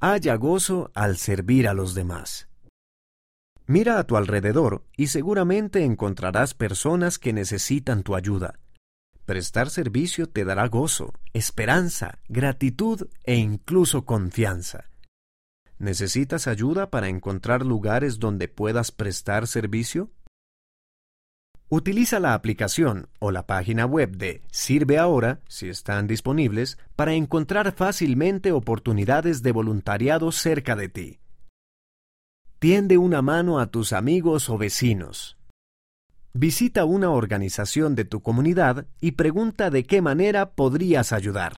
haya gozo al servir a los demás. Mira a tu alrededor y seguramente encontrarás personas que necesitan tu ayuda. Prestar servicio te dará gozo, esperanza, gratitud e incluso confianza. ¿Necesitas ayuda para encontrar lugares donde puedas prestar servicio? Utiliza la aplicación o la página web de Sirve Ahora, si están disponibles, para encontrar fácilmente oportunidades de voluntariado cerca de ti. Tiende una mano a tus amigos o vecinos. Visita una organización de tu comunidad y pregunta de qué manera podrías ayudar.